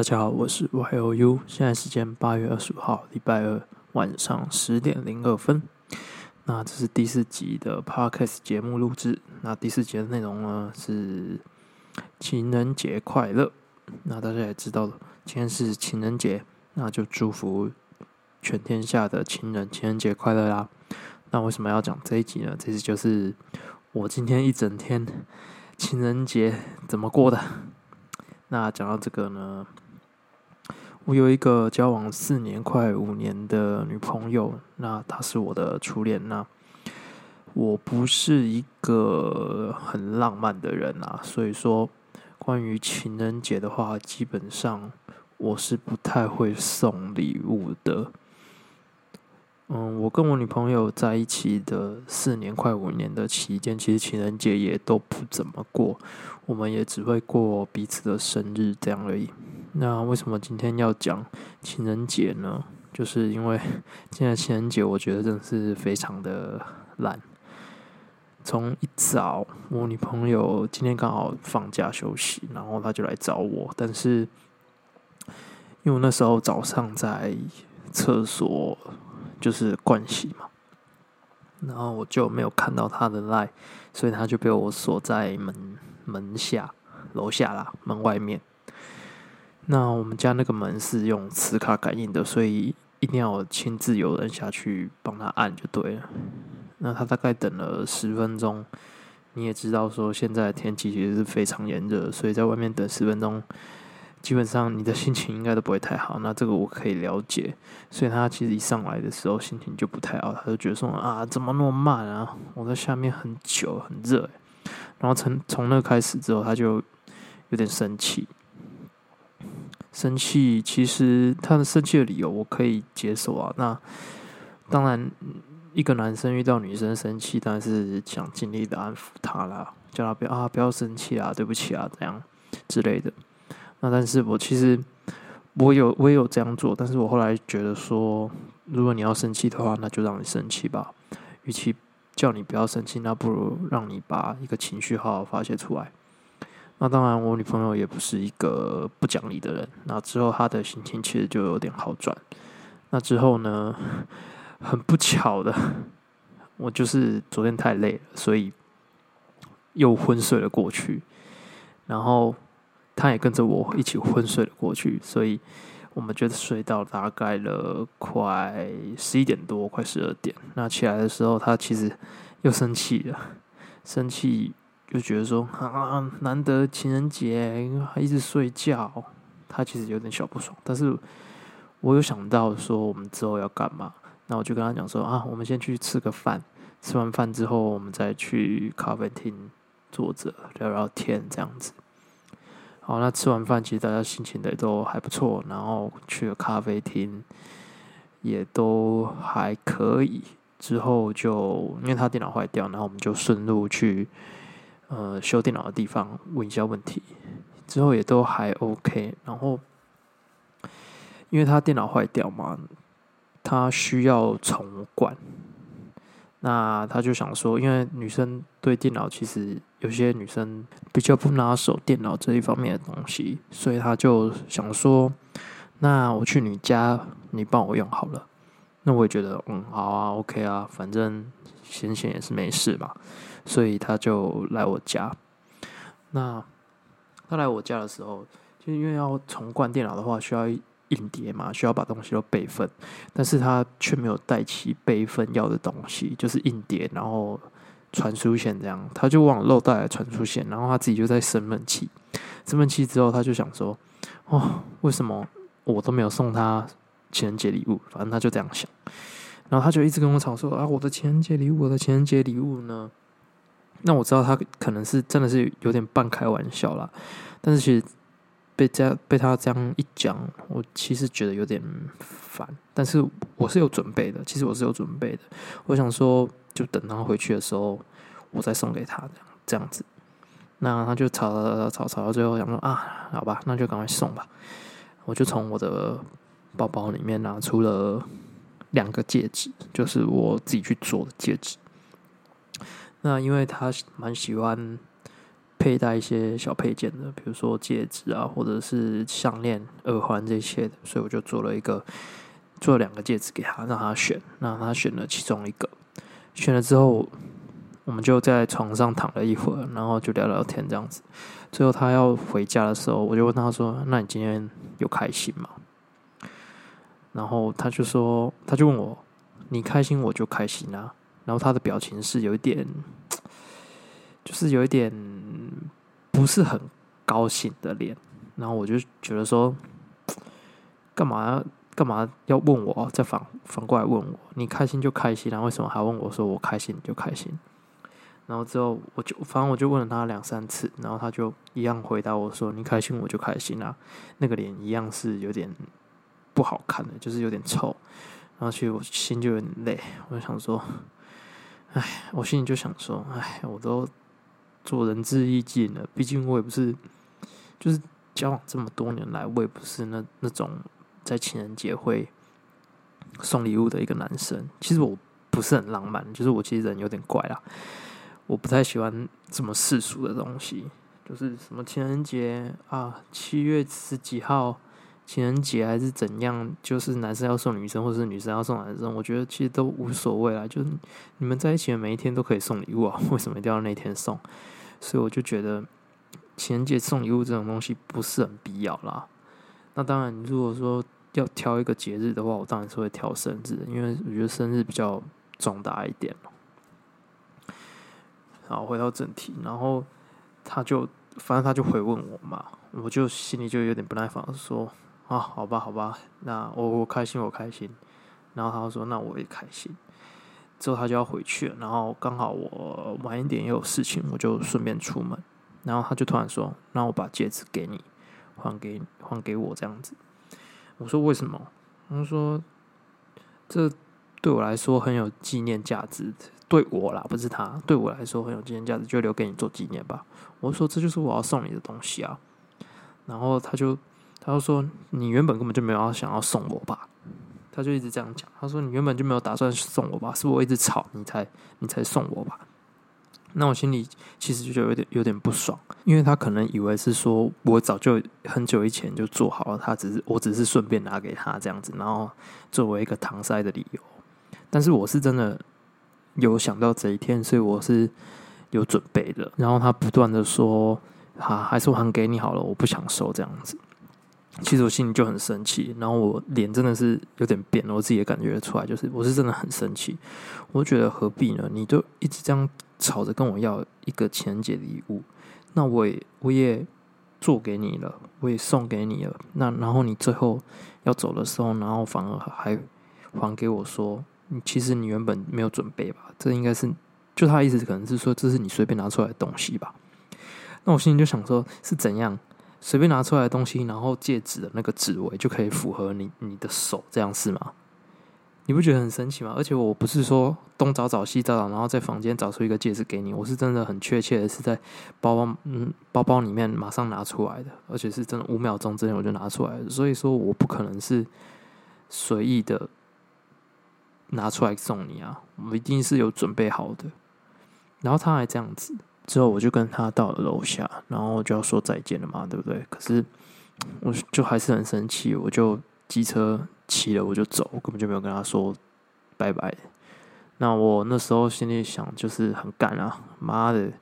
大家好，我是 Y O U，现在时间八月二十五号，礼拜二晚上十点零二分。那这是第四集的 Podcast 节目录制。那第四集的内容呢是情人节快乐。那大家也知道了，今天是情人节，那就祝福全天下的情人情人节快乐啦。那为什么要讲这一集呢？这集就是我今天一整天情人节怎么过的。那讲到这个呢，我有一个交往四年快五年的女朋友，那她是我的初恋。那我不是一个很浪漫的人啊，所以说关于情人节的话，基本上我是不太会送礼物的。嗯，我跟我女朋友在一起的四年快五年的期间，其实情人节也都不怎么过，我们也只会过彼此的生日这样而已。那为什么今天要讲情人节呢？就是因为 现在情人节，我觉得真的是非常的懒。从一早，我女朋友今天刚好放假休息，然后她就来找我，但是因为我那时候早上在厕所。就是盥洗嘛，然后我就没有看到她的赖，所以她就被我锁在门门下楼下啦，门外面。那我们家那个门是用磁卡感应的，所以一定要亲自有人下去帮他按就对了。那他大概等了十分钟，你也知道说现在天气其实是非常炎热，所以在外面等十分钟。基本上你的心情应该都不会太好，那这个我可以了解。所以他其实一上来的时候心情就不太好，他就觉得说啊，怎么那么慢啊？我在下面很久很热，然后从从那开始之后，他就有点生气。生气其实他的生气的理由我可以接受啊。那当然，一个男生遇到女生生气，当然是想尽力的安抚她啦，叫她不要啊，不要生气啊，对不起啊，这样之类的。那但是我其实我有我也有这样做，但是我后来觉得说，如果你要生气的话，那就让你生气吧。与其叫你不要生气，那不如让你把一个情绪好好发泄出来。那当然，我女朋友也不是一个不讲理的人。那之后她的心情其实就有点好转。那之后呢，很不巧的，我就是昨天太累了，所以又昏睡了过去，然后。他也跟着我一起昏睡了过去，所以我们就睡到大概了快十一点多，快十二点。那起来的时候，他其实又生气了，生气就觉得说啊，难得情人节还一直睡觉，他其实有点小不爽。但是我有想到说我们之后要干嘛，那我就跟他讲说啊，我们先去吃个饭，吃完饭之后我们再去咖啡厅坐着聊聊天，这样子。好，那吃完饭，其实大家心情也都还不错，然后去了咖啡厅，也都还可以。之后就因为他电脑坏掉，然后我们就顺路去呃修电脑的地方问一下问题。之后也都还 OK。然后因为他电脑坏掉嘛，他需要重灌。那他就想说，因为女生对电脑其实有些女生比较不拿手电脑这一方面的东西，所以他就想说，那我去你家，你帮我用好了。那我也觉得，嗯，好啊，OK 啊，反正闲闲也是没事嘛，所以他就来我家。那他来我家的时候，就因为要重灌电脑的话，需要。硬碟嘛，需要把东西都备份，但是他却没有带齐备份要的东西，就是硬碟，然后传输线这样，他就忘了漏带了传输线，然后他自己就在生闷气，生闷气之后，他就想说，哦，为什么我都没有送他情人节礼物？反正他就这样想，然后他就一直跟我吵说，啊，我的情人节礼物，我的情人节礼物呢？那我知道他可能是真的是有点半开玩笑啦，但是其实。被这样被他这样一讲，我其实觉得有点烦，但是我是有准备的。其实我是有准备的，我想说，就等他回去的时候，我再送给他这样这样子。那他就吵吵吵吵到最后，想说啊，好吧，那就赶快送吧。我就从我的包包里面拿出了两个戒指，就是我自己去做的戒指。那因为他蛮喜欢。佩戴一些小配件的，比如说戒指啊，或者是项链、耳环这些的，所以我就做了一个，做了两个戒指给他，让他选，让他选了其中一个。选了之后，我们就在床上躺了一会儿，然后就聊聊天这样子。最后他要回家的时候，我就问他说：“那你今天有开心吗？”然后他就说，他就问我：“你开心我就开心啊。”然后他的表情是有一点，就是有一点不是很高兴的脸。然后我就觉得说，干嘛干嘛要问我？再反反过来问我，你开心就开心然后？为什么还问我说我开心你就开心？然后之后我就反正我就问了他两三次，然后他就一样回答我说：“你开心我就开心啊。”那个脸一样是有点不好看的，就是有点臭。然后其实我心就有点累，我就想说，哎，我心里就想说，哎，我都做仁至义尽了。毕竟我也不是，就是交往这么多年来，我也不是那那种在情人节会送礼物的一个男生。其实我不是很浪漫，就是我其实人有点怪啦。我不太喜欢这么世俗的东西，就是什么情人节啊，七月十几号情人节还是怎样，就是男生要送女生，或是女生要送男生，我觉得其实都无所谓啦。就是你们在一起的每一天都可以送礼物啊，为什么一定要那天送？所以我就觉得情人节送礼物这种东西不是很必要啦。那当然，如果说要挑一个节日的话，我当然是会挑生日，因为我觉得生日比较重大一点好，回到正题，然后他就反正他就回问我嘛，我就心里就有点不耐烦，说啊，好吧，好吧，那我我开心，我开心。然后他说，那我也开心。之后他就要回去了，然后刚好我晚一点也有事情，我就顺便出门。然后他就突然说，那我把戒指给你，还给还给我这样子。我说为什么？他说这对我来说很有纪念价值。对我啦，不是他。对我来说很有纪念价值，就留给你做纪念吧。我说这就是我要送你的东西啊。然后他就他就说你原本根本就没有想要送我吧？他就一直这样讲。他说你原本就没有打算送我吧？是我一直吵你才你才送我吧？那我心里其实就有点有点不爽，因为他可能以为是说我早就很久以前就做好了，他只是我只是顺便拿给他这样子，然后作为一个搪塞的理由。但是我是真的。有想到这一天，所以我是有准备的。然后他不断的说：“哈，还是还给你好了，我不想收这样子。”其实我心里就很生气，然后我脸真的是有点变了，我自己也感觉出来，就是我是真的很生气。我觉得何必呢？你就一直这样吵着跟我要一个情人节礼物，那我也我也做给你了，我也送给你了。那然后你最后要走的时候，然后反而还还给我说。你其实你原本没有准备吧？这应该是就他的意思，可能是说这是你随便拿出来的东西吧。那我心里就想说，是怎样随便拿出来的东西，然后戒指的那个指围就可以符合你你的手，这样是吗？你不觉得很神奇吗？而且我不是说东找找西找找，然后在房间找出一个戒指给你，我是真的很确切的是在包包嗯包包里面马上拿出来的，而且是真的五秒钟之内我就拿出来了。所以说我不可能是随意的。拿出来送你啊！我们一定是有准备好的。然后他还这样子，之后我就跟他到了楼下，然后就要说再见了嘛，对不对？可是我就还是很生气，我就机车骑了，我就走，我根本就没有跟他说拜拜。那我那时候心里想，就是很干啊，妈的，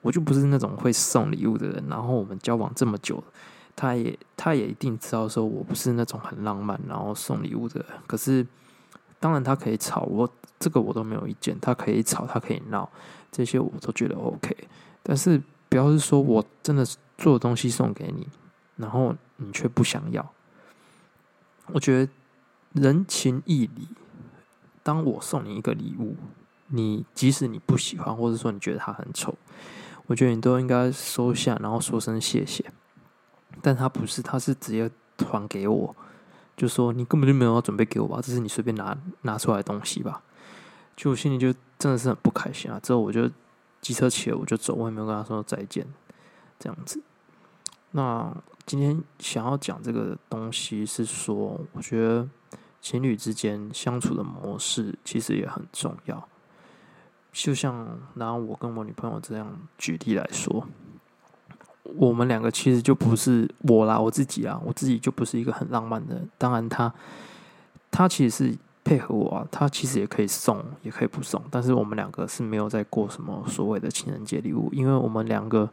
我就不是那种会送礼物的人。然后我们交往这么久，他也他也一定知道说我不是那种很浪漫，然后送礼物的人。可是。当然，他可以吵我，这个我都没有意见。他可以吵，他可以闹，这些我都觉得 OK。但是，不要是说我真的做东西送给你，然后你却不想要。我觉得人情义理，当我送你一个礼物，你即使你不喜欢，或者说你觉得它很丑，我觉得你都应该收下，然后说声谢谢。但他不是，他是直接还给我。就说你根本就没有准备给我吧，这是你随便拿拿出来的东西吧？就我心里就真的是很不开心啊！之后我就机车骑了，我就走，我也没有跟他说再见，这样子。那今天想要讲这个东西是说，我觉得情侣之间相处的模式其实也很重要。就像拿我跟我女朋友这样举例来说，我们两个其实就不是我啦，我自己啊，我自己就不是一个很浪漫的人。当然，他他其实是配合我啊，他其实也可以送，也可以不送。但是我们两个是没有在过什么所谓的情人节礼物，因为我们两个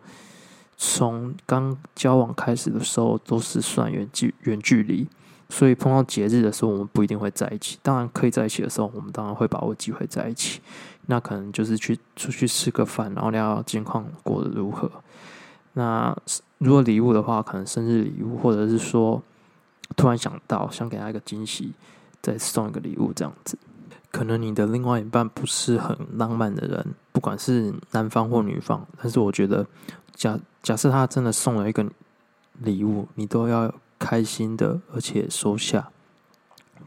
从刚交往开始的时候都是算远距远距离。所以碰到节日的时候，我们不一定会在一起。当然可以在一起的时候，我们当然会把握机会在一起。那可能就是去出去吃个饭，然后聊聊近况过得如何。那如果礼物的话，可能生日礼物，或者是说突然想到想给他一个惊喜，再送一个礼物这样子。可能你的另外一半不是很浪漫的人，不管是男方或女方，但是我觉得假假设他真的送了一个礼物，你都要。开心的，而且收下，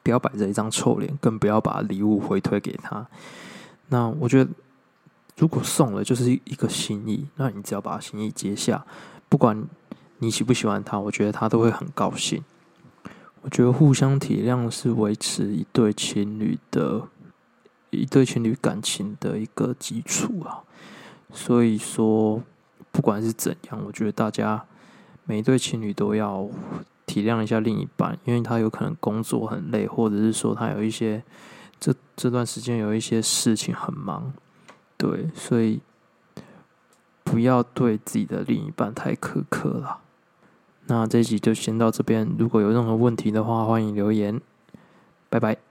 不要摆着一张臭脸，更不要把礼物回推给他。那我觉得，如果送了就是一个心意，那你只要把心意接下，不管你喜不喜欢他，我觉得他都会很高兴。我觉得互相体谅是维持一对情侣的一对情侣感情的一个基础啊。所以说，不管是怎样，我觉得大家每一对情侣都要。体谅一下另一半，因为他有可能工作很累，或者是说他有一些这这段时间有一些事情很忙，对，所以不要对自己的另一半太苛刻了。那这一集就先到这边，如果有任何问题的话，欢迎留言，拜拜。